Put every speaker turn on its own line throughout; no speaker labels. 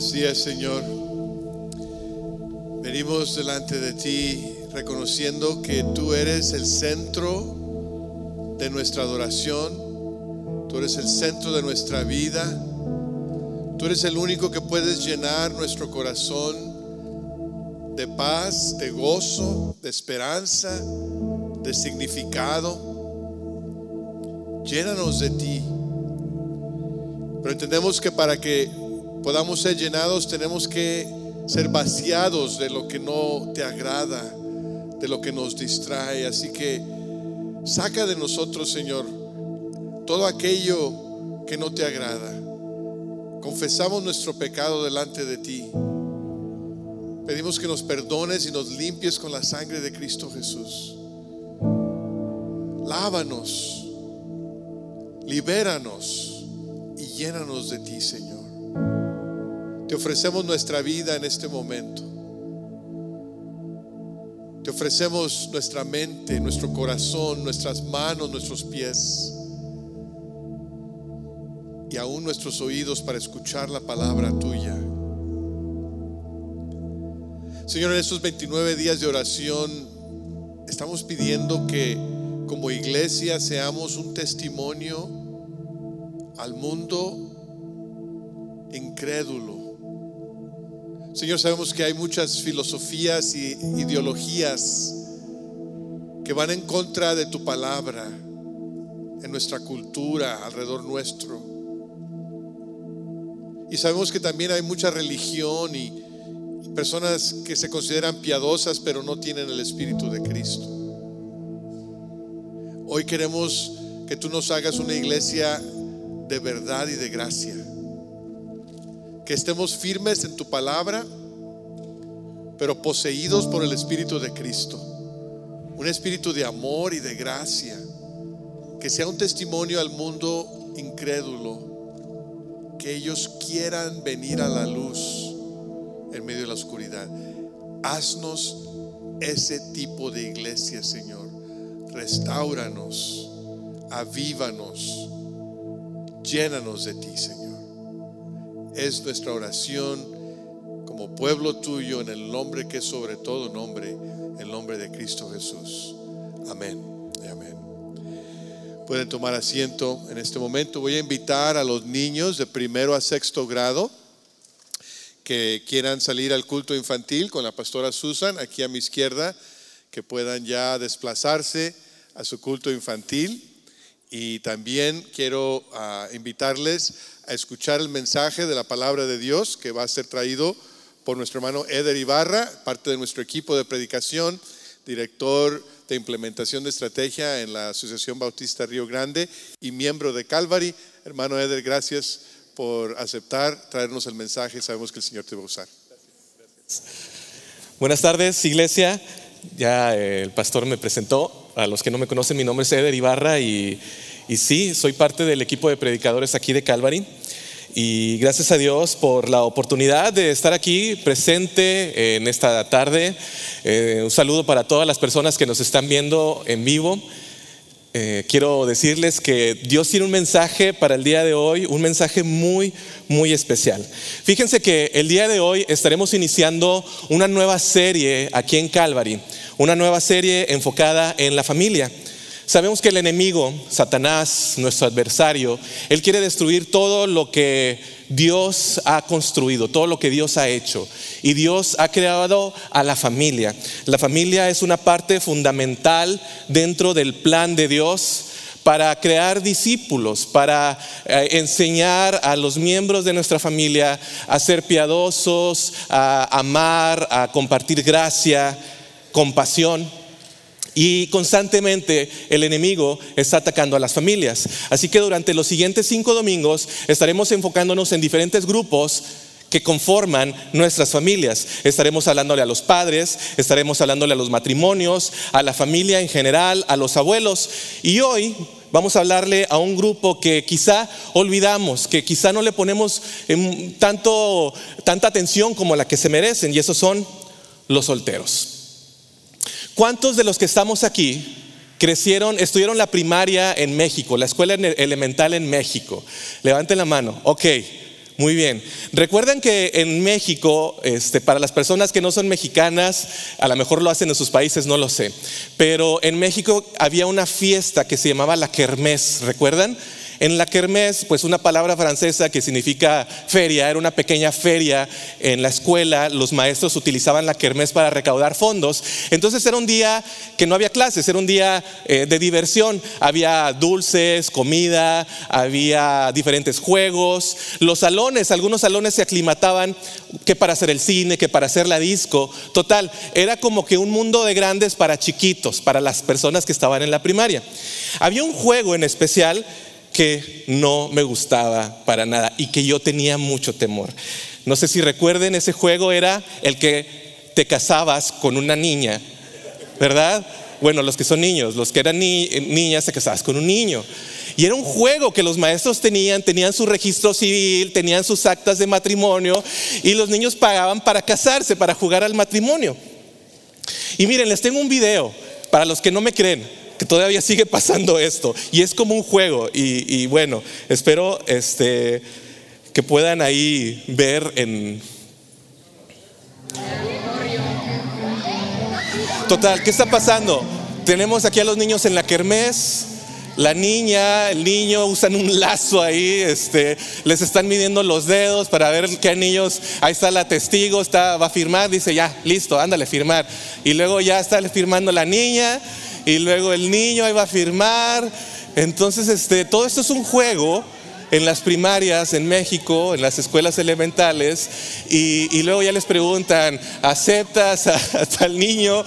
Así es, Señor. Venimos delante de ti reconociendo que tú eres el centro de nuestra adoración, tú eres el centro de nuestra vida, tú eres el único que puedes llenar nuestro corazón de paz, de gozo, de esperanza, de significado. Llénanos de ti. Pero entendemos que para que podamos ser llenados tenemos que ser vaciados de lo que no te agrada, de lo que nos distrae. Así que saca de nosotros, Señor, todo aquello que no te agrada. Confesamos nuestro pecado delante de ti. Pedimos que nos perdones y nos limpies con la sangre de Cristo Jesús. Lávanos, libéranos y llénanos de ti, Señor. Te ofrecemos nuestra vida en este momento. Te ofrecemos nuestra mente, nuestro corazón, nuestras manos, nuestros pies y aún nuestros oídos para escuchar la palabra tuya. Señor, en estos 29 días de oración estamos pidiendo que como iglesia seamos un testimonio al mundo incrédulo Señor, sabemos que hay muchas filosofías y ideologías que van en contra de tu palabra en nuestra cultura, alrededor nuestro. Y sabemos que también hay mucha religión y, personas que se consideran piadosas pero no tienen el Espíritu de Cristo. Hoy queremos que tú nos hagas una iglesia de verdad y de gracia que estemos firmes en tu palabra, pero poseídos por el Espíritu de Cristo. Un espíritu de amor y de gracia, que sea un testimonio al mundo incrédulo, que ellos quieran venir a la luz en medio de la oscuridad. Haznos ese tipo de iglesia, Señor. Restauranos, avívanos, llénanos de ti, Señor es nuestra oración como pueblo tuyo en el nombre que es sobre todo nombre, el nombre de Cristo Jesús. Amén. Amén. Pueden tomar asiento en este momento. Voy a invitar a los niños de primero a sexto grado que quieran salir al culto infantil con la pastora Susan aquí a mi izquierda, que puedan ya desplazarse a su culto infantil. Y también quiero ah, invitarles a escuchar el mensaje de la palabra de Dios que va a ser traído por nuestro hermano Eder Ibarra, parte de nuestro equipo de predicación, director de implementación de estrategia en la Asociación Bautista Río Grande y miembro de Calvary. Hermano Eder, gracias por aceptar traernos el mensaje. Sabemos que el Señor te va a usar.
Buenas tardes, iglesia. Ya eh, el pastor me presentó. A los que no me conocen, mi nombre es Eder Ibarra y, sí, soy parte del equipo de predicadores aquí de Calvary. Y gracias a Dios por la oportunidad de estar aquí presente en esta tarde. Eh, un saludo para todas las personas que nos están viendo en vivo. Eh, quiero decirles que Dios tiene un mensaje para el día de hoy, un mensaje muy, muy especial. Fíjense que el día de hoy estaremos iniciando una nueva serie aquí en Calvary, una nueva serie enfocada en la familia. Sabemos que el enemigo, Satanás, nuestro adversario, él quiere destruir todo lo que Dios ha construido, todo lo que Dios ha hecho. Y Dios ha creado a la familia. La familia es una parte fundamental dentro del plan de Dios para crear discípulos, para eh, enseñar a los miembros de nuestra familia a ser piadosos, a amar, a compartir gracia, compasión. Y constantemente el enemigo está atacando a las familias. Así que durante los siguientes cinco domingos estaremos enfocándonos en diferentes grupos que conforman nuestras familias. Estaremos hablándole a los padres, estaremos hablándole a los matrimonios, a la familia en general, a los abuelos. Y hoy vamos a hablarle a un grupo que quizá olvidamos, que quizá no le ponemos tanto, tanta atención como la que se merecen, y esos son los solteros. ¿Cuántos de los que estamos aquí crecieron, estudiaron la primaria en México, la escuela elemental en México? Levanten la mano. Ok, Muy bien. Recuerden que en México, este, para las personas que no son mexicanas, a lo mejor lo hacen en sus países, no lo sé. Pero en México había una fiesta que se llamaba la Kermés, ¿recuerdan? En la kermés, pues una palabra francesa que significa feria, era una pequeña feria en la escuela, los maestros utilizaban la kermés para recaudar fondos. Entonces era un día que no había clases, era un día eh, de diversión. Había dulces, comida, había diferentes juegos. Los salones, algunos salones se aclimataban que para hacer el cine, que para hacer la disco. Total, era como que un mundo de grandes para chiquitos, para las personas que estaban en la primaria. Había un juego en especial que no me gustaba para nada y que yo tenía mucho temor. No sé si recuerden, ese juego era el que te casabas con una niña, ¿verdad? Bueno, los que son niños, los que eran niñas se casabas con un niño. Y era un juego que los maestros tenían, tenían su registro civil, tenían sus actas de matrimonio y los niños pagaban para casarse, para jugar al matrimonio. Y miren, les tengo un video para los que no me creen todavía sigue pasando esto y es como un juego y, bueno, espero este, que puedan ahí ver en... Total, ¿qué está pasando? Tenemos aquí a los niños en la kermés, la niña, el niño usan un lazo ahí, este, les están midiendo los dedos para ver qué niños, ahí está la testigo, está, va a firmar, dice ya, listo, ándale, firmar. Y luego ya está firmando la niña y luego el niño ahí va a firmar. Entonces, este, todo esto es un juego en las primarias en México, en las escuelas elementales, y, luego ya les preguntan, ¿aceptas a, tal niño?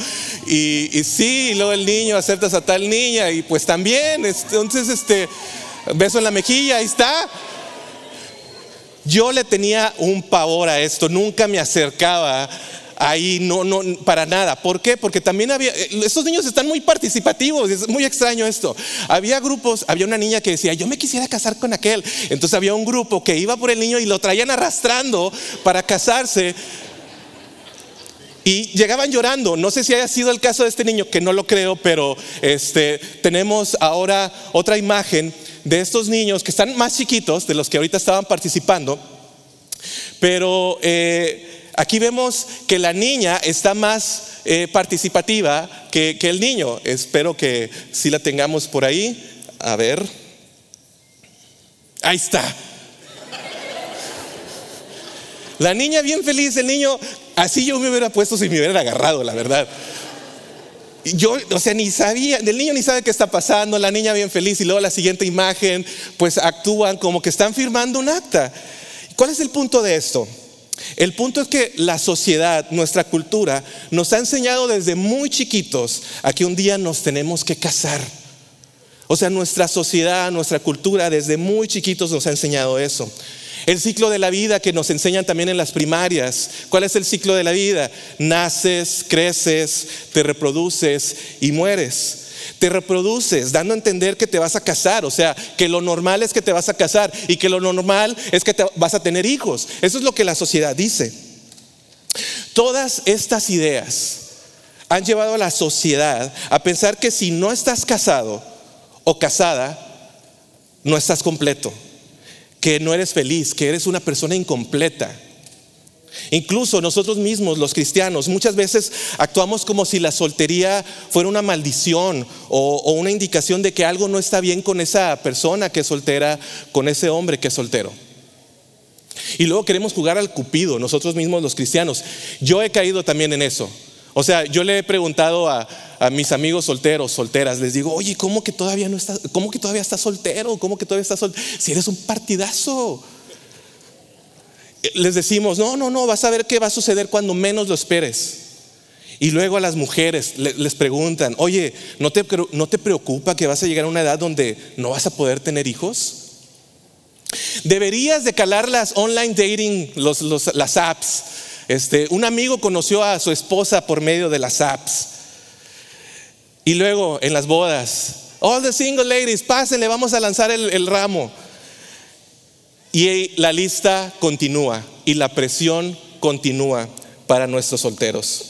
Y, y, sí, y luego el niño, ¿aceptas a tal niña? Y pues también, entonces, este, beso en la mejilla, ahí está. Yo le tenía un pavor a esto, nunca me acercaba ahí no, no, para nada. ¿Por qué? Porque también había, eh, estos niños están muy participativos, es muy extraño esto. Había grupos, había una niña que decía, yo me quisiera casar con aquel. Entonces había un grupo que iba por el niño y lo traían arrastrando para casarse. Y llegaban llorando. No sé si haya sido el caso de este niño, que no lo creo, pero este, tenemos ahora otra imagen de estos niños que están más chiquitos de los que ahorita estaban participando. Pero eh, Aquí vemos que la niña está más eh, participativa que, el niño. Espero que si la tengamos por ahí. A ver. Ahí está. La niña bien feliz, el niño, así yo me hubiera puesto si me hubieran agarrado, la verdad. Yo, o sea, ni sabía, el niño ni sabe qué está pasando, la niña bien feliz y luego la siguiente imagen, pues actúan como que están firmando un acta. ¿Cuál es el punto de esto? El punto es que la sociedad, nuestra cultura, nos ha enseñado desde muy chiquitos a que un día nos tenemos que casar. O sea, nuestra sociedad, nuestra cultura, desde muy chiquitos nos ha enseñado eso. El ciclo de la vida que nos enseñan también en las primarias. ¿Cuál es el ciclo de la vida? Naces, creces, te reproduces y mueres te reproduces, dando a entender que te vas a casar, o sea, que lo normal es que te vas a casar y que lo normal es que te vas a tener hijos. Eso es lo que la sociedad dice. Todas estas ideas han llevado a la sociedad a pensar que si no estás casado o casada, no estás completo, que no eres feliz, que eres una persona incompleta. Incluso nosotros mismos, los cristianos, muchas veces actuamos como si la soltería fuera una maldición o, una indicación de que algo no está bien con esa persona que es soltera, con ese hombre que es soltero. Y luego queremos jugar al cupido, nosotros mismos los cristianos. Yo he caído también en eso. O sea, yo le he preguntado a, mis amigos solteros, solteras, les digo, oye, ¿cómo que todavía no estás, cómo que todavía estás soltero? ¿Cómo que todavía estás soltero? Si eres un partidazo les decimos, no, no, no, vas a ver qué va a suceder cuando menos lo esperes. Y luego a las mujeres les preguntan, oye, ¿no te, ¿no te preocupa que vas a llegar a una edad donde no vas a poder tener hijos? Deberías de calar las online dating, las apps. Este, un amigo conoció a su esposa por medio de las apps. Y luego en las bodas, all the single ladies, pásenle, vamos a lanzar el ramo. Y la lista continúa y la presión continúa para nuestros solteros.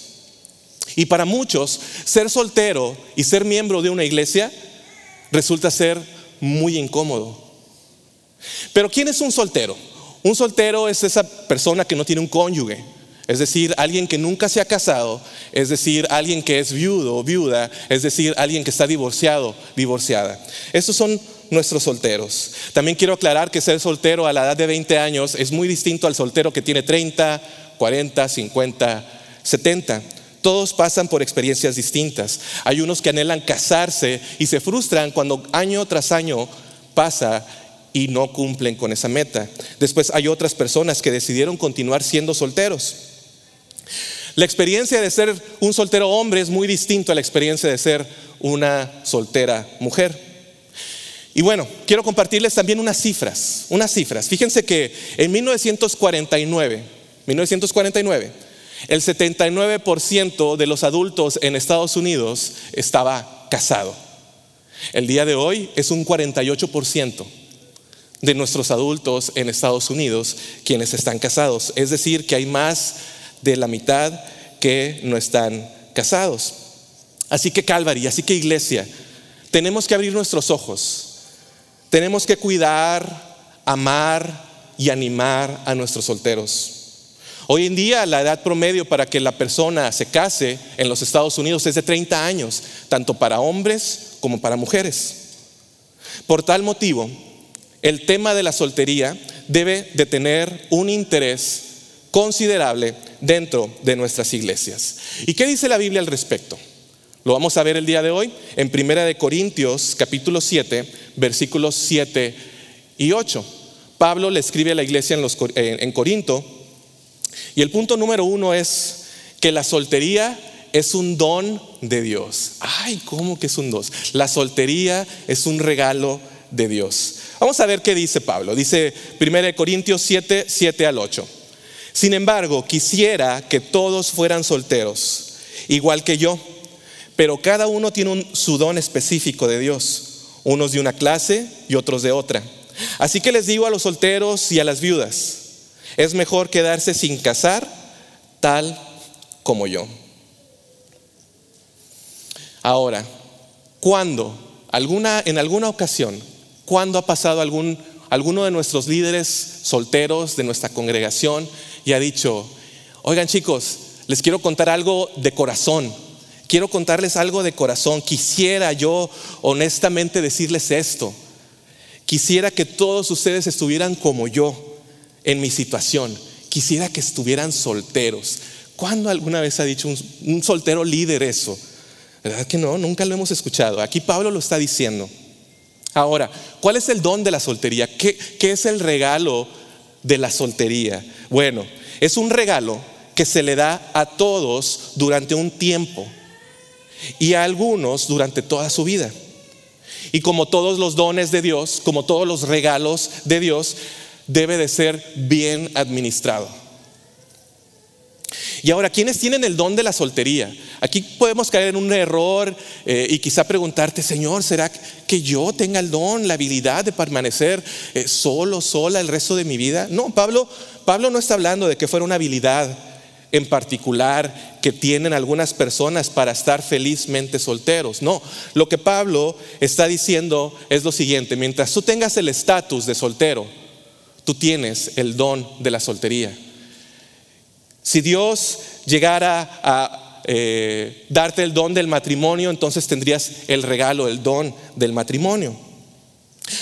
Y para muchos, ser soltero y ser miembro de una iglesia resulta ser muy incómodo. Pero ¿quién es un soltero? Un soltero es esa persona que no tiene un cónyuge, es decir, alguien que nunca se ha casado, es decir, alguien que es viudo o viuda, es decir, alguien que está divorciado, divorciada. Estos son nuestros solteros. También quiero aclarar que ser soltero a la edad de 20 años es muy distinto al soltero que tiene 30, 40, 50, 70. Todos pasan por experiencias distintas. Hay unos que anhelan casarse y se frustran cuando año tras año pasa y no cumplen con esa meta. Después hay otras personas que decidieron continuar siendo solteros. La experiencia de ser un soltero hombre es muy distinto a la experiencia de ser una soltera mujer. Y bueno, quiero compartirles también unas cifras, unas cifras. Fíjense que en 1949, 1949, el 79% de los adultos en Estados Unidos estaba casado. El día de hoy es un 48% de nuestros adultos en Estados Unidos quienes están casados. Es decir, que hay más de la mitad que no están casados. Así que Calvary, así que iglesia, tenemos que abrir nuestros ojos. Tenemos que cuidar, amar y animar a nuestros solteros. Hoy en día la edad promedio para que la persona se case en los Estados Unidos es de 30 años, tanto para hombres como para mujeres. Por tal motivo, el tema de la soltería debe de tener un interés considerable dentro de nuestras iglesias. ¿Y qué dice la Biblia al respecto? Lo vamos a ver el día de hoy en Primera de Corintios capítulo 7, versículos 7 y 8. Pablo le escribe a la iglesia en, en Corinto y el punto número uno es que la soltería es un don de Dios. Ay, ¿cómo que es un don? La soltería es un regalo de Dios. Vamos a ver qué dice Pablo. Dice 1 Corintios 7, 7 al 8. Sin embargo, quisiera que todos fueran solteros, igual que yo, pero cada uno tiene su don específico de Dios, unos de una clase y otros de otra. Así que les digo a los solteros y a las viudas, es mejor quedarse sin casar tal como yo. Ahora, ¿cuándo? Alguna, en alguna ocasión, ¿cuándo ha pasado algún, alguno de nuestros líderes solteros de nuestra congregación y ha dicho, oigan chicos, les quiero contar algo de corazón? Quiero contarles algo de corazón. Quisiera yo honestamente decirles esto. Quisiera que todos ustedes estuvieran como yo en mi situación. Quisiera que estuvieran solteros. ¿Cuándo alguna vez ha dicho un, soltero líder eso? ¿Verdad que no? Nunca lo hemos escuchado. Aquí Pablo lo está diciendo. Ahora, ¿cuál es el don de la soltería? ¿Qué, ¿Qué, es el regalo de la soltería? Bueno, es un regalo que se le da a todos durante un tiempo y a algunos durante toda su vida. Y como todos los dones de Dios, como todos los regalos de Dios, debe de ser bien administrado. Y ahora, ¿quiénes tienen el don de la soltería? Aquí podemos caer en un error eh, y quizá preguntarte, Señor, ¿será que yo tenga el don, la habilidad de permanecer eh, solo, sola el resto de mi vida? No, Pablo, Pablo no está hablando de que fuera una habilidad en particular que tienen algunas personas para estar felizmente solteros. No, lo que Pablo está diciendo es lo siguiente, mientras tú tengas el estatus de soltero, tú tienes el don de la soltería. Si Dios llegara a eh, darte el don del matrimonio, entonces tendrías el regalo, el don del matrimonio.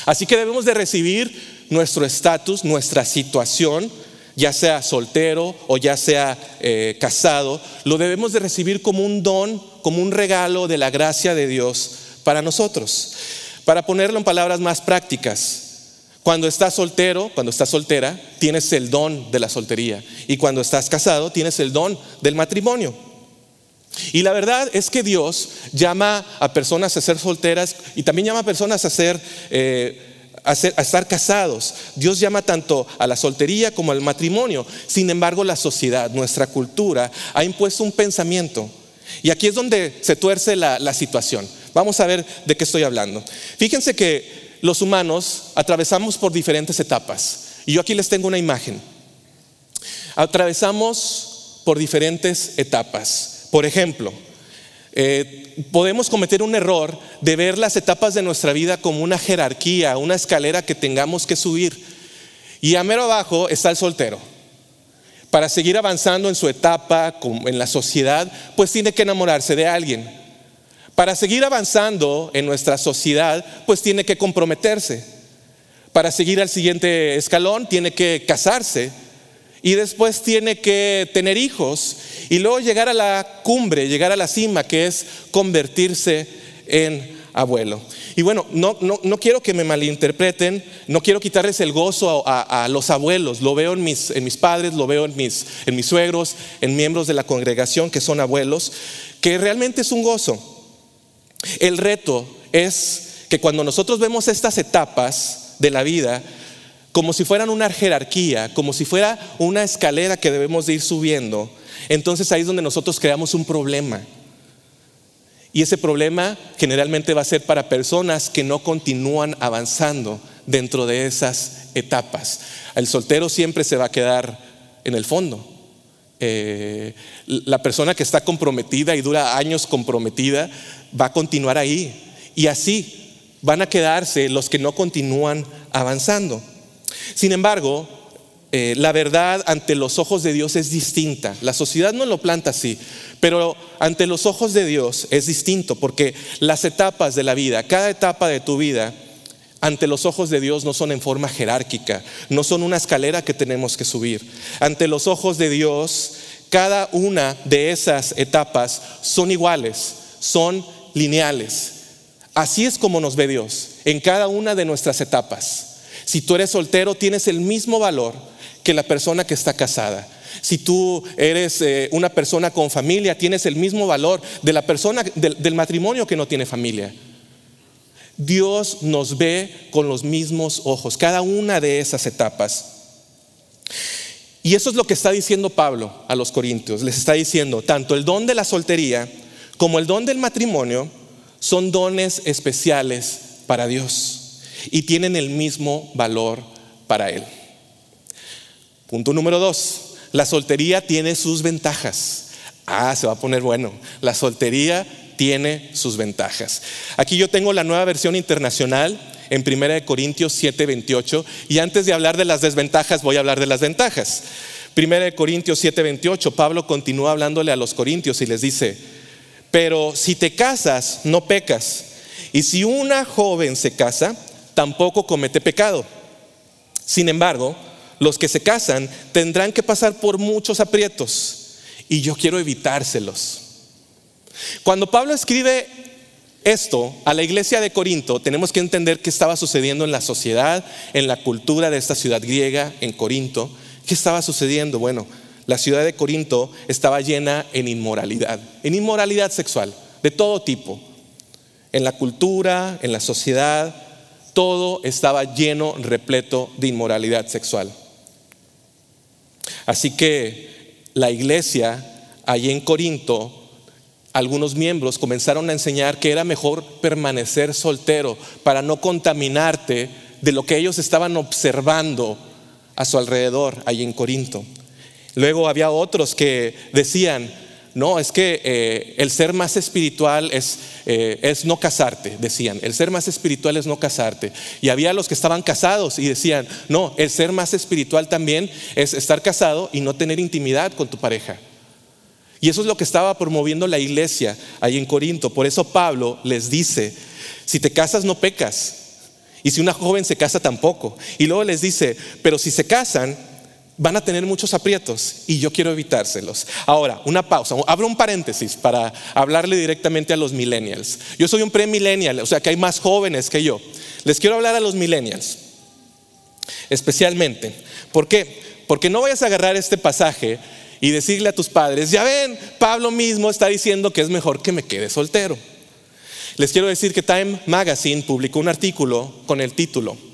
Así que debemos de recibir nuestro estatus, nuestra situación, ya sea soltero o ya sea eh, casado, lo debemos de recibir como un don, como un regalo de la gracia de Dios para nosotros. Para ponerlo en palabras más prácticas, cuando estás soltero, cuando estás soltera, tienes el don de la soltería. Y cuando estás casado, tienes el don del matrimonio. Y la verdad es que Dios llama a personas a ser solteras y también llama a personas a ser... Eh, a, estar casados. Dios llama tanto a la soltería como al matrimonio. Sin embargo, la sociedad, nuestra cultura, ha impuesto un pensamiento. Y aquí es donde se tuerce la situación. Vamos a ver de qué estoy hablando. Fíjense que los humanos atravesamos por diferentes etapas. Y yo aquí les tengo una imagen. Atravesamos por diferentes etapas. Por ejemplo, eh, podemos cometer un error de ver las etapas de nuestra vida como una jerarquía, una escalera que tengamos que subir. Y a mero abajo está el soltero. Para seguir avanzando en su etapa en la sociedad, pues tiene que enamorarse de alguien. Para seguir avanzando en nuestra sociedad, pues tiene que comprometerse. Para seguir al siguiente escalón, tiene que casarse. Y después tiene que tener hijos. Y luego llegar a la cumbre, llegar a la cima, que es convertirse en abuelo. Y bueno, no, no, quiero que me malinterpreten, no quiero quitarles el gozo a, los abuelos, lo veo en mis, en mis padres, lo veo en mis, en mis suegros, en miembros de la congregación que son abuelos, que realmente es un gozo. El reto es que cuando nosotros vemos estas etapas de la vida, como si fueran una jerarquía, como si fuera una escalera que debemos de ir subiendo, entonces ahí es donde nosotros creamos un problema. Y ese problema generalmente va a ser para personas que no continúan avanzando dentro de esas etapas. El soltero siempre se va a quedar en el fondo. Eh, la persona que está comprometida y dura años comprometida va a continuar ahí. Y así van a quedarse los que no continúan avanzando. Sin embargo, eh, la verdad ante los ojos de Dios es distinta. La sociedad no lo planta así, pero ante los ojos de Dios es distinto, porque las etapas de la vida, cada etapa de tu vida, ante los ojos de Dios no son en forma jerárquica, no son una escalera que tenemos que subir. Ante los ojos de Dios, cada una de esas etapas son iguales, son lineales. Así es como nos ve Dios en cada una de nuestras etapas. Si tú eres soltero, tienes el mismo valor que la persona que está casada. Si tú eres eh, una persona con familia, tienes el mismo valor de la persona del, matrimonio que no tiene familia. Dios nos ve con los mismos ojos, cada una de esas etapas. Y eso es lo que está diciendo Pablo a los corintios. Les está diciendo, tanto el don de la soltería como el don del matrimonio son dones especiales para Dios y tienen el mismo valor para Él. Punto número dos, la soltería tiene sus ventajas. Ah, se va a poner bueno. La soltería tiene sus ventajas. Aquí yo tengo la nueva versión internacional en 1 Corintios 7, 28 y antes de hablar de las desventajas voy a hablar de las ventajas. 1 Corintios 7, 28, Pablo continúa hablándole a los corintios y les dice, pero si te casas, no pecas. Y si una joven se casa, tampoco comete pecado. Sin embargo, los que se casan tendrán que pasar por muchos aprietos y yo quiero evitárselos. Cuando Pablo escribe esto a la iglesia de Corinto, tenemos que entender qué estaba sucediendo en la sociedad, en la cultura de esta ciudad griega, en Corinto. ¿Qué estaba sucediendo? Bueno, la ciudad de Corinto estaba llena en inmoralidad, en inmoralidad sexual, de todo tipo. En la cultura, en la sociedad, todo estaba lleno, repleto de inmoralidad sexual. Así que la iglesia allí en Corinto, algunos miembros comenzaron a enseñar que era mejor permanecer soltero para no contaminarte de lo que ellos estaban observando a su alrededor allí en Corinto. Luego había otros que decían, no, es que eh, el ser más espiritual es, eh, es, no casarte, decían. El ser más espiritual es no casarte. Y había los que estaban casados y decían, no, el ser más espiritual también es estar casado y no tener intimidad con tu pareja. Y eso es lo que estaba promoviendo la iglesia ahí en Corinto. Por eso Pablo les dice, si te casas no pecas. Y si una joven se casa tampoco. Y luego les dice, pero si se casan, van a tener muchos aprietos y yo quiero evitárselos. Ahora, una pausa, abro un paréntesis para hablarle directamente a los millennials. Yo soy un premillennial, o sea que hay más jóvenes que yo. Les quiero hablar a los millennials, especialmente. ¿Por qué? Porque no vayas a agarrar este pasaje y decirle a tus padres, ya ven, Pablo mismo está diciendo que es mejor que me quede soltero. Les quiero decir que Time Magazine publicó un artículo con el título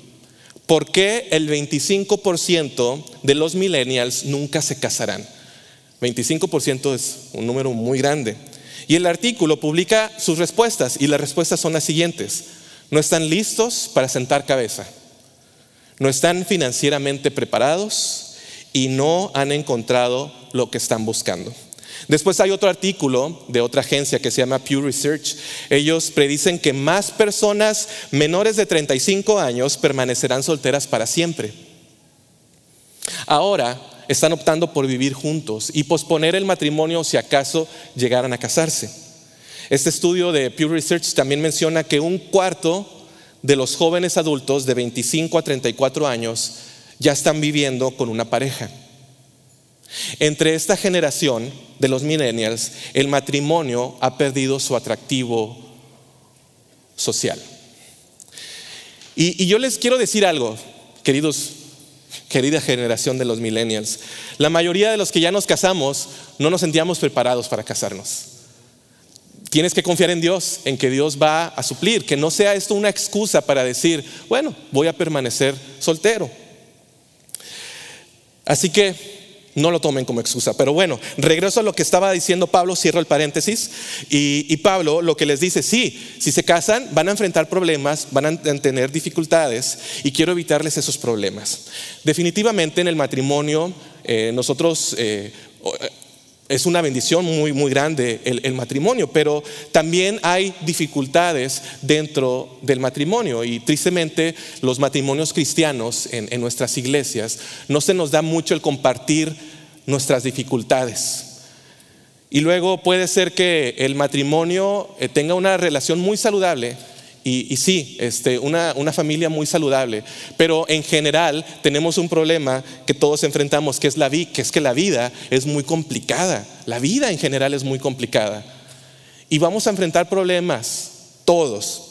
¿Por qué el 25% de los millennials nunca se casarán? 25% es un número muy grande. Y el artículo publica sus respuestas y las respuestas son las siguientes. No están listos para sentar cabeza. No están financieramente preparados y no han encontrado lo que están buscando. Después hay otro artículo de otra agencia que se llama Pew Research. Ellos predicen que más personas menores de 35 años permanecerán solteras para siempre. Ahora están optando por vivir juntos y posponer el matrimonio si acaso llegaran a casarse. Este estudio de Pew Research también menciona que un cuarto de los jóvenes adultos de 25 a 34 años ya están viviendo con una pareja. Entre esta generación de los millennials, el matrimonio ha perdido su atractivo social. Y, yo les quiero decir algo, queridos, querida generación de los millennials. La mayoría de los que ya nos casamos no nos sentíamos preparados para casarnos. Tienes que confiar en Dios, en que Dios va a suplir, que no sea esto una excusa para decir, bueno, voy a permanecer soltero. Así que no lo tomen como excusa. Pero bueno, regreso a lo que estaba diciendo Pablo, cierro el paréntesis. Y, Pablo lo que les dice, sí, si se casan van a enfrentar problemas, van a tener dificultades y quiero evitarles esos problemas. Definitivamente en el matrimonio eh, nosotros... Eh, es una bendición muy, muy grande el, matrimonio, pero también hay dificultades dentro del matrimonio y tristemente los matrimonios cristianos en, nuestras iglesias no se nos da mucho el compartir nuestras dificultades. Y luego puede ser que el matrimonio eh, tenga una relación muy saludable, y, sí, este, una, familia muy saludable, pero en general tenemos un problema que todos enfrentamos, que es, la, que es que la vida es muy complicada. La vida en general es muy complicada. Y vamos a enfrentar problemas, todos,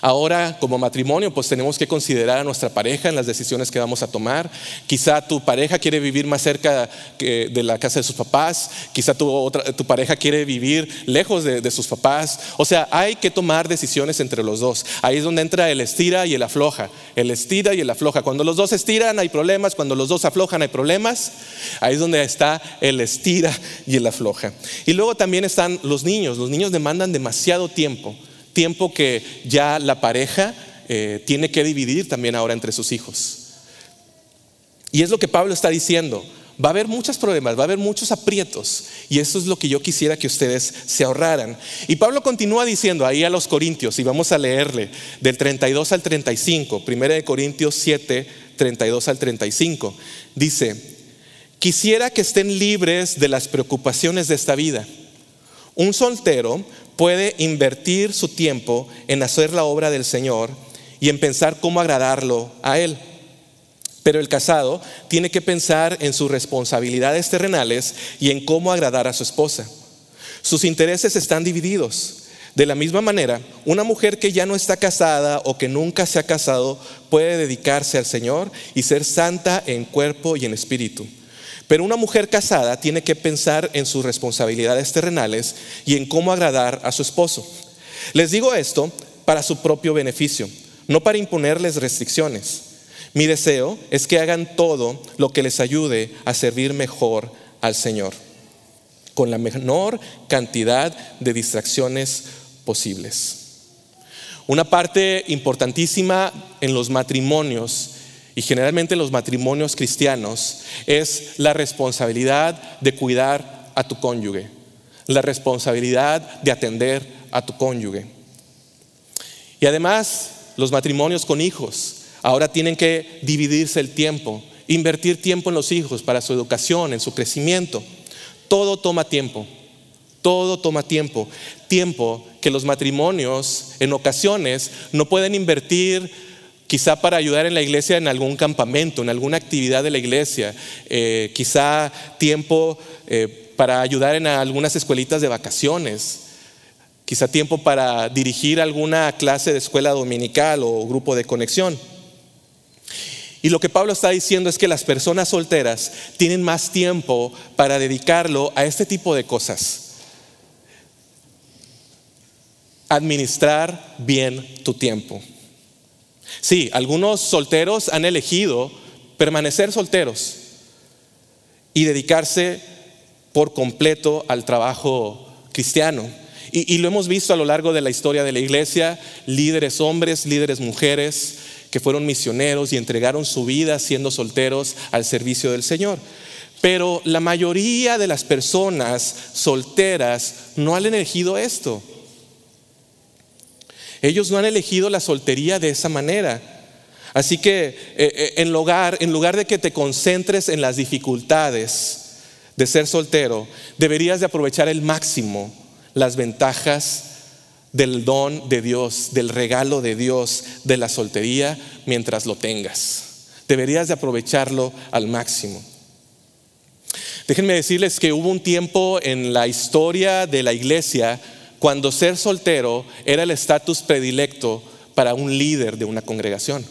Ahora, como matrimonio, pues tenemos que considerar a nuestra pareja en las decisiones que vamos a tomar. Quizá tu pareja quiere vivir más cerca de la casa de sus papás, quizá tu, pareja quiere vivir lejos de, sus papás. O sea, hay que tomar decisiones entre los dos. Ahí es donde entra el estira y el afloja. El estira y el afloja. Cuando los dos estiran hay problemas, cuando los dos aflojan hay problemas. Ahí es donde está el estira y el afloja. Y luego también están los niños. Los niños demandan demasiado tiempo tiempo que ya la pareja eh, tiene que dividir también ahora entre sus hijos. Y es lo que Pablo está diciendo. Va a haber muchos problemas, va a haber muchos aprietos. Y eso es lo que yo quisiera que ustedes se ahorraran. Y Pablo continúa diciendo ahí a los Corintios, y vamos a leerle del 32 al 35, 1 de Corintios 7, 32 al 35. Dice, quisiera que estén libres de las preocupaciones de esta vida. Un soltero puede invertir su tiempo en hacer la obra del Señor y en pensar cómo agradarlo a Él. Pero el casado tiene que pensar en sus responsabilidades terrenales y en cómo agradar a su esposa. Sus intereses están divididos. De la misma manera, una mujer que ya no está casada o que nunca se ha casado puede dedicarse al Señor y ser santa en cuerpo y en espíritu. Pero una mujer casada tiene que pensar en sus responsabilidades terrenales y en cómo agradar a su esposo. Les digo esto para su propio beneficio, no para imponerles restricciones. Mi deseo es que hagan todo lo que les ayude a servir mejor al Señor, con la menor cantidad de distracciones posibles. Una parte importantísima en los matrimonios y generalmente los matrimonios cristianos, es la responsabilidad de cuidar a tu cónyuge, la responsabilidad de atender a tu cónyuge. Y además, los matrimonios con hijos ahora tienen que dividirse el tiempo, invertir tiempo en los hijos para su educación, en su crecimiento. Todo toma tiempo, todo toma tiempo. Tiempo que los matrimonios en ocasiones no pueden invertir quizá para ayudar en la iglesia en algún campamento, en alguna actividad de la iglesia, eh, quizá tiempo eh, para ayudar en algunas escuelitas de vacaciones, quizá tiempo para dirigir alguna clase de escuela dominical o grupo de conexión. Y lo que Pablo está diciendo es que las personas solteras tienen más tiempo para dedicarlo a este tipo de cosas. Administrar bien tu tiempo. Sí, algunos solteros han elegido permanecer solteros y dedicarse por completo al trabajo cristiano. Y, lo hemos visto a lo largo de la historia de la iglesia, líderes hombres, líderes mujeres, que fueron misioneros y entregaron su vida siendo solteros al servicio del Señor. Pero la mayoría de las personas solteras no han elegido esto. Ellos no han elegido la soltería de esa manera. Así que eh, eh, en, lugar, en lugar de que te concentres en las dificultades de ser soltero, deberías de aprovechar el máximo las ventajas del don de Dios, del regalo de Dios de la soltería mientras lo tengas. Deberías de aprovecharlo al máximo. Déjenme decirles que hubo un tiempo en la historia de la iglesia cuando ser soltero era el estatus predilecto para un líder de una congregación.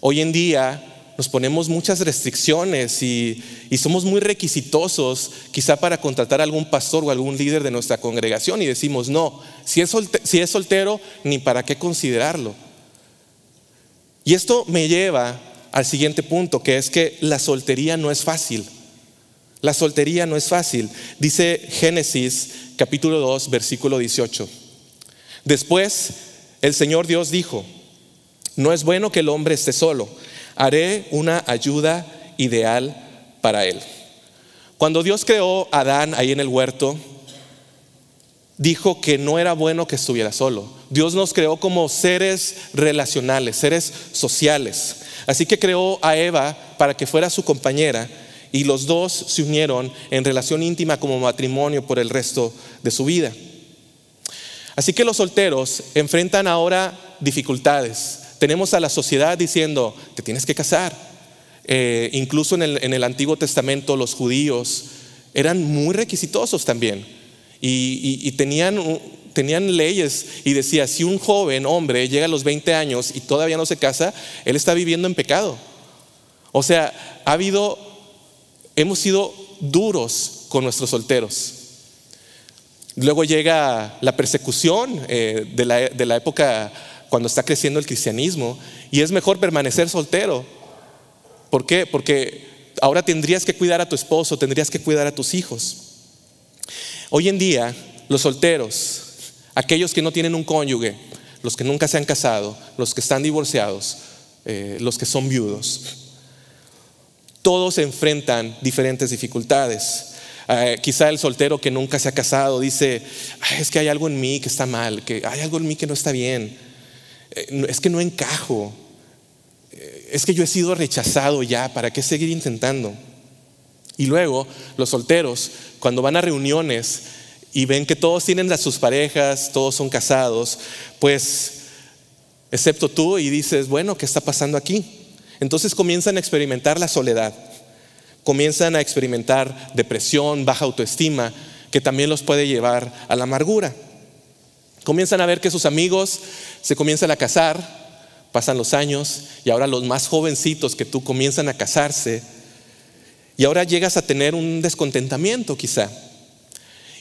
Hoy en día nos ponemos muchas restricciones y, somos muy requisitosos quizá para contratar a algún pastor o algún líder de nuestra congregación y decimos, no, si es, si es soltero, ni para qué considerarlo. Y esto me lleva al siguiente punto, que es que la soltería no es fácil. La soltería no es fácil. Dice Génesis capítulo 2, versículo 18. Después el Señor Dios dijo, no es bueno que el hombre esté solo, haré una ayuda ideal para él. Cuando Dios creó a Adán ahí en el huerto, dijo que no era bueno que estuviera solo. Dios nos creó como seres relacionales, seres sociales. Así que creó a Eva para que fuera su compañera y los dos se unieron en relación íntima como matrimonio por el resto de su vida. Así que los solteros enfrentan ahora dificultades. Tenemos a la sociedad diciendo, te tienes que casar. Eh, incluso en el, Antiguo Testamento los judíos eran muy requisitosos también y, tenían, tenían leyes y decía, si un joven hombre llega a los 20 años y todavía no se casa, él está viviendo en pecado. O sea, ha habido hemos sido duros con nuestros solteros. Luego llega la persecución eh, de, la, de la época cuando está creciendo el cristianismo y es mejor permanecer soltero. ¿Por qué? Porque ahora tendrías que cuidar a tu esposo, tendrías que cuidar a tus hijos. Hoy en día, los solteros, aquellos que no tienen un cónyuge, los que nunca se han casado, los que están divorciados, eh, los que son viudos, todos enfrentan diferentes dificultades. Eh, quizá el soltero que nunca se ha casado dice, es que hay algo en mí que está mal, que hay algo en mí que no está bien, eh, es que no encajo, eh, es que yo he sido rechazado ya, ¿para qué seguir intentando? Y luego los solteros, cuando van a reuniones y ven que todos tienen a sus parejas, todos son casados, pues, excepto tú, y dices, bueno, ¿qué está pasando aquí? Entonces comienzan a experimentar la soledad, comienzan a experimentar depresión, baja autoestima, que también los puede llevar a la amargura. Comienzan a ver que sus amigos se comienzan a casar, pasan los años y ahora los más jovencitos que tú comienzan a casarse y ahora llegas a tener un descontentamiento quizá.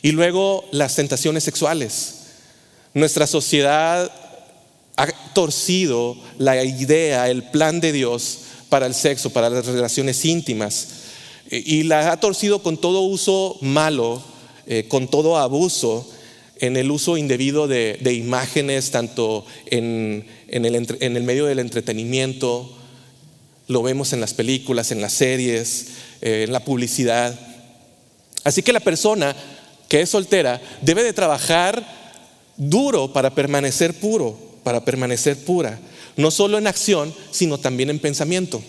Y luego las tentaciones sexuales. Nuestra sociedad ha torcido la idea, el plan de Dios para el sexo, para las relaciones íntimas. Y la ha torcido con todo uso malo, eh, con todo abuso, en el uso indebido de, imágenes, tanto en, el, medio del entretenimiento, lo vemos en las películas, en las series, eh, en la publicidad. Así que la persona que es soltera debe de trabajar duro para permanecer puro para permanecer pura, no solo en acción, sino también en pensamiento.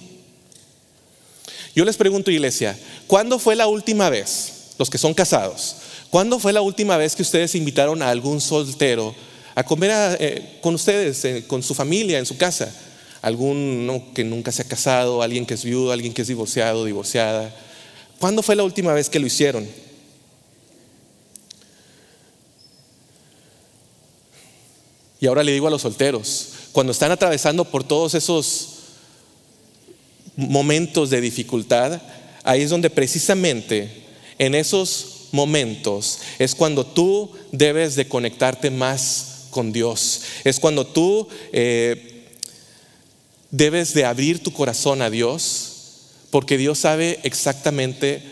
Yo les pregunto, iglesia, ¿cuándo fue la última vez, los que son casados, cuándo fue la última vez que ustedes invitaron a algún soltero a comer eh, con ustedes, eh, con su familia, en su casa? Algún que nunca se ha casado, alguien que es viudo, alguien que es divorciado, divorciada. ¿Cuándo fue la última vez que lo hicieron? Y ahora le digo a los solteros, cuando están atravesando por todos esos momentos de dificultad, ahí es donde precisamente en esos momentos es cuando tú debes de conectarte más con Dios. Es cuando tú eh, debes de abrir tu corazón a Dios, porque Dios sabe exactamente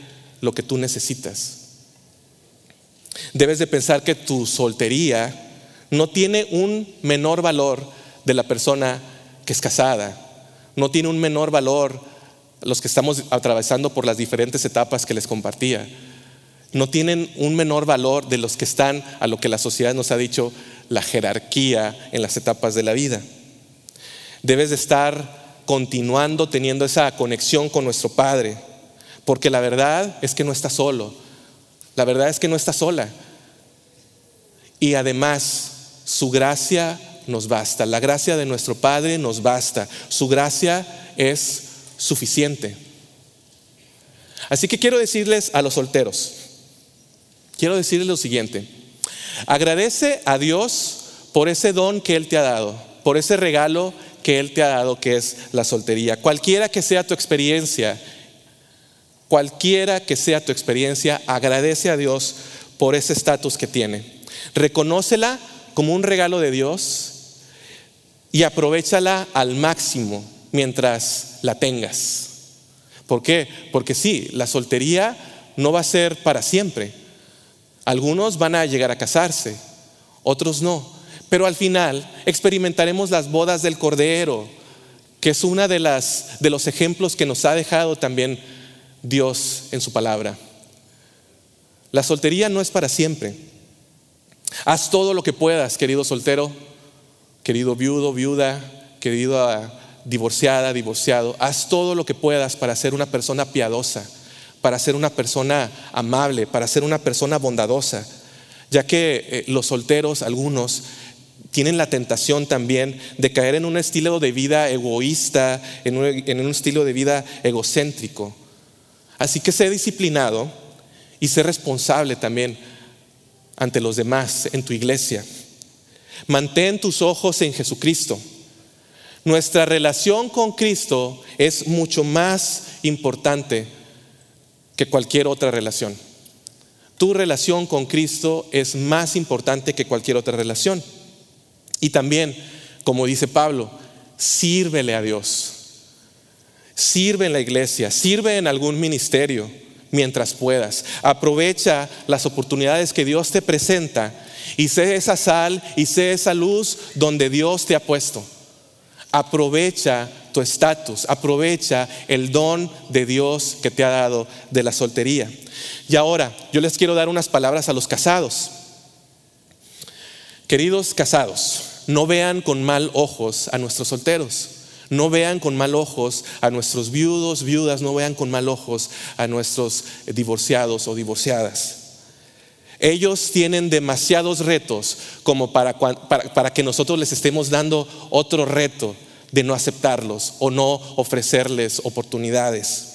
lo que tú necesitas. Debes de pensar que tu soltería no tiene un menor valor de la persona que es casada, no tiene un menor valor los que estamos atravesando por las diferentes etapas que les compartía, no tienen un menor valor de los que están a lo que la sociedad nos ha dicho la jerarquía en las etapas de la vida. Debes de estar continuando teniendo esa conexión con nuestro Padre, porque la verdad es que no estás solo, la verdad es que no estás sola. Y además, su gracia nos basta, la gracia de nuestro Padre nos basta, su gracia es suficiente. Así que quiero decirles a los solteros, quiero decirles lo siguiente, agradece a Dios por ese don que Él te ha dado, por ese regalo que Él te ha dado, que es la soltería. Cualquiera que sea tu experiencia, cualquiera que sea tu experiencia, agradece a Dios por ese estatus que tiene. Reconócela como un regalo de Dios y aprovechala al máximo mientras la tengas. ¿Por qué? Porque sí, la soltería no va a ser para siempre. Algunos van a llegar a casarse, otros no. Pero al final experimentaremos las bodas del Cordero, que es una de las de los ejemplos que nos ha dejado también Dios en su palabra. La soltería no es para siempre. Haz todo lo que puedas, querido soltero, querido viudo, viuda, querido divorciada, divorciado, haz todo lo que puedas para ser una persona piadosa, para ser una persona amable, para ser una persona bondadosa, ya que eh, los solteros, algunos, tienen la tentación también de caer en un estilo de vida egoísta, en un, en un estilo de vida egocéntrico. Así que sé disciplinado y sé responsable también ante los demás en tu iglesia. Mantén tus ojos en Jesucristo. Nuestra relación con Cristo es mucho más importante que cualquier otra relación. Tu relación con Cristo es más importante que cualquier otra relación. Y también, como dice Pablo, sírvele a Dios. Sirve en la iglesia, sirve en algún ministerio mientras puedas. Aprovecha las oportunidades que Dios te presenta y sé esa sal y sé esa luz donde Dios te ha puesto. Aprovecha tu estatus, aprovecha el don de Dios que te ha dado de la soltería. Y ahora, yo les quiero dar unas palabras a los casados. Queridos casados, no vean con mal ojos a nuestros solteros. No vean con mal ojos a nuestros viudos, viudas, no vean con mal ojos a nuestros divorciados o divorciadas. Ellos tienen demasiados retos como para, que nosotros les estemos dando otro reto de no aceptarlos o no ofrecerles oportunidades.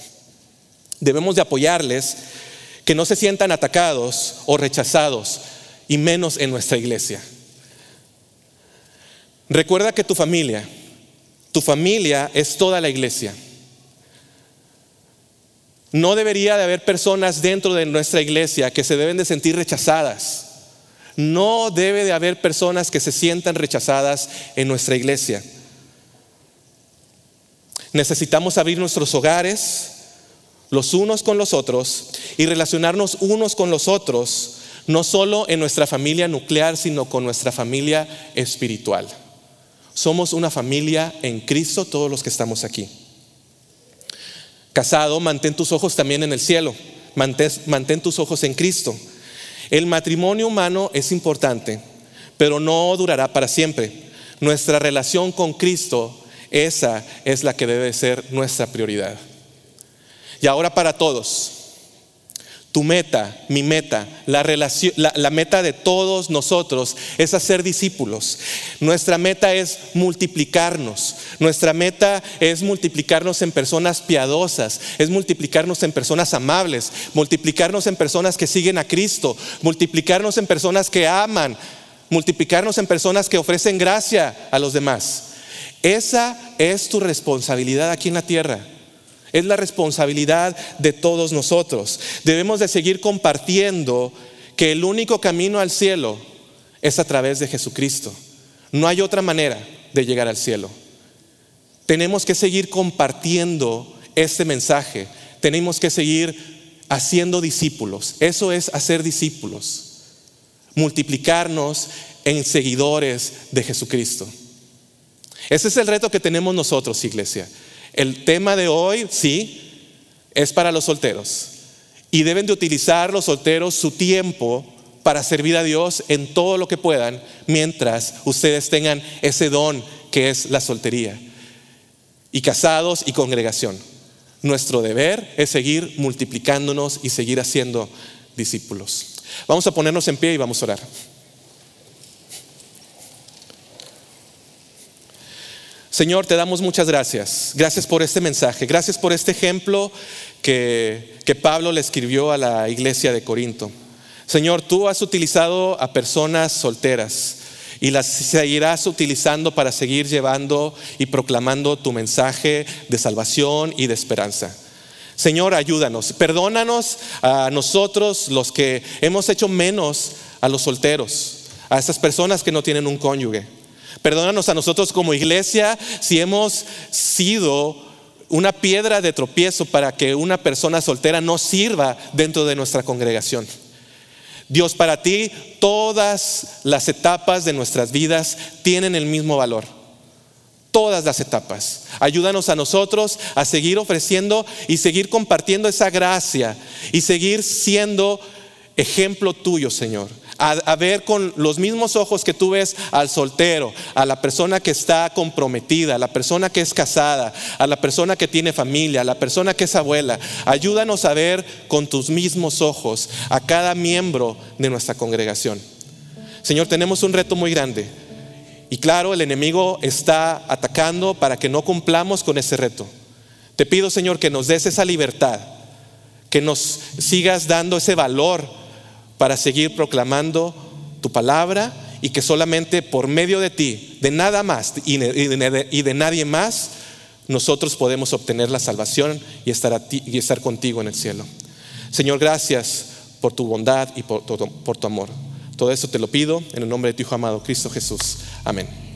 Debemos de apoyarles que no se sientan atacados o rechazados, y menos en nuestra iglesia. Recuerda que tu familia, tu familia es toda la iglesia. No debería de haber personas dentro de nuestra iglesia que se deben de sentir rechazadas. No debe de haber personas que se sientan rechazadas en nuestra iglesia. Necesitamos abrir nuestros hogares los unos con los otros y relacionarnos unos con los otros, no solo en nuestra familia nuclear, sino con nuestra familia espiritual. Somos una familia en Cristo todos los que estamos aquí. Casado, mantén tus ojos también en el cielo, mantén, tus ojos en Cristo. El matrimonio humano es importante, pero no durará para siempre. Nuestra relación con Cristo esa es la que debe ser nuestra prioridad. Y ahora para todos, tu meta, mi meta, la, meta de todos nosotros es hacer discípulos. Nuestra meta es multiplicarnos. Nuestra meta es multiplicarnos en personas piadosas, es multiplicarnos en personas amables, multiplicarnos en personas que siguen a Cristo, multiplicarnos en personas que aman, multiplicarnos en personas que ofrecen gracia a los demás. Esa es tu responsabilidad aquí en la tierra. Es la responsabilidad de todos nosotros. Debemos de seguir compartiendo que el único camino al cielo es a través de Jesucristo. No hay otra manera de llegar al cielo. Tenemos que seguir compartiendo este mensaje. Tenemos que seguir haciendo discípulos. Eso es hacer discípulos. Multiplicarnos en seguidores de Jesucristo. Ese es el reto que tenemos nosotros, iglesia. El tema de hoy, sí, es para los solteros. Y deben de utilizar los solteros su tiempo para servir a Dios en todo lo que puedan mientras ustedes tengan ese don que es la soltería. y casados y congregación. Nuestro deber es seguir multiplicándonos y seguir haciendo discípulos. Vamos a ponernos en pie y vamos a orar. Señor, te damos muchas gracias. Gracias por este mensaje. Gracias por este ejemplo que, que, Pablo le escribió a la iglesia de Corinto. Señor, tú has utilizado a personas solteras y las seguirás utilizando para seguir llevando y proclamando tu mensaje de salvación y de esperanza. Señor, ayúdanos, perdónanos a nosotros los que hemos hecho menos a los solteros, a esas personas que no tienen un cónyuge. Perdónanos a nosotros como iglesia si hemos sido una piedra de tropiezo para que una persona soltera no sirva dentro de nuestra congregación. Dios, para ti todas las etapas de nuestras vidas tienen el mismo valor. Todas las etapas. Ayúdanos a nosotros a seguir ofreciendo y seguir compartiendo esa gracia y seguir siendo ejemplo tuyo, Señor a, ver con los mismos ojos que tú ves al soltero, a la persona que está comprometida, a la persona que es casada, a la persona que tiene familia, a la persona que es abuela. Ayúdanos a ver con tus mismos ojos a cada miembro de nuestra congregación. Señor, tenemos un reto muy grande. Y claro, el enemigo está atacando para que no cumplamos con ese reto. Te pido, Señor, que nos des esa libertad, que nos sigas dando ese valor para seguir proclamando tu palabra y que solamente por medio de ti, de nada más y de, nadie más, nosotros podemos obtener la salvación y estar, y estar contigo en el cielo. Señor, gracias por tu bondad y por, por tu amor. Todo eso te lo pido en el nombre de tu Hijo amado, Cristo Jesús. Amén.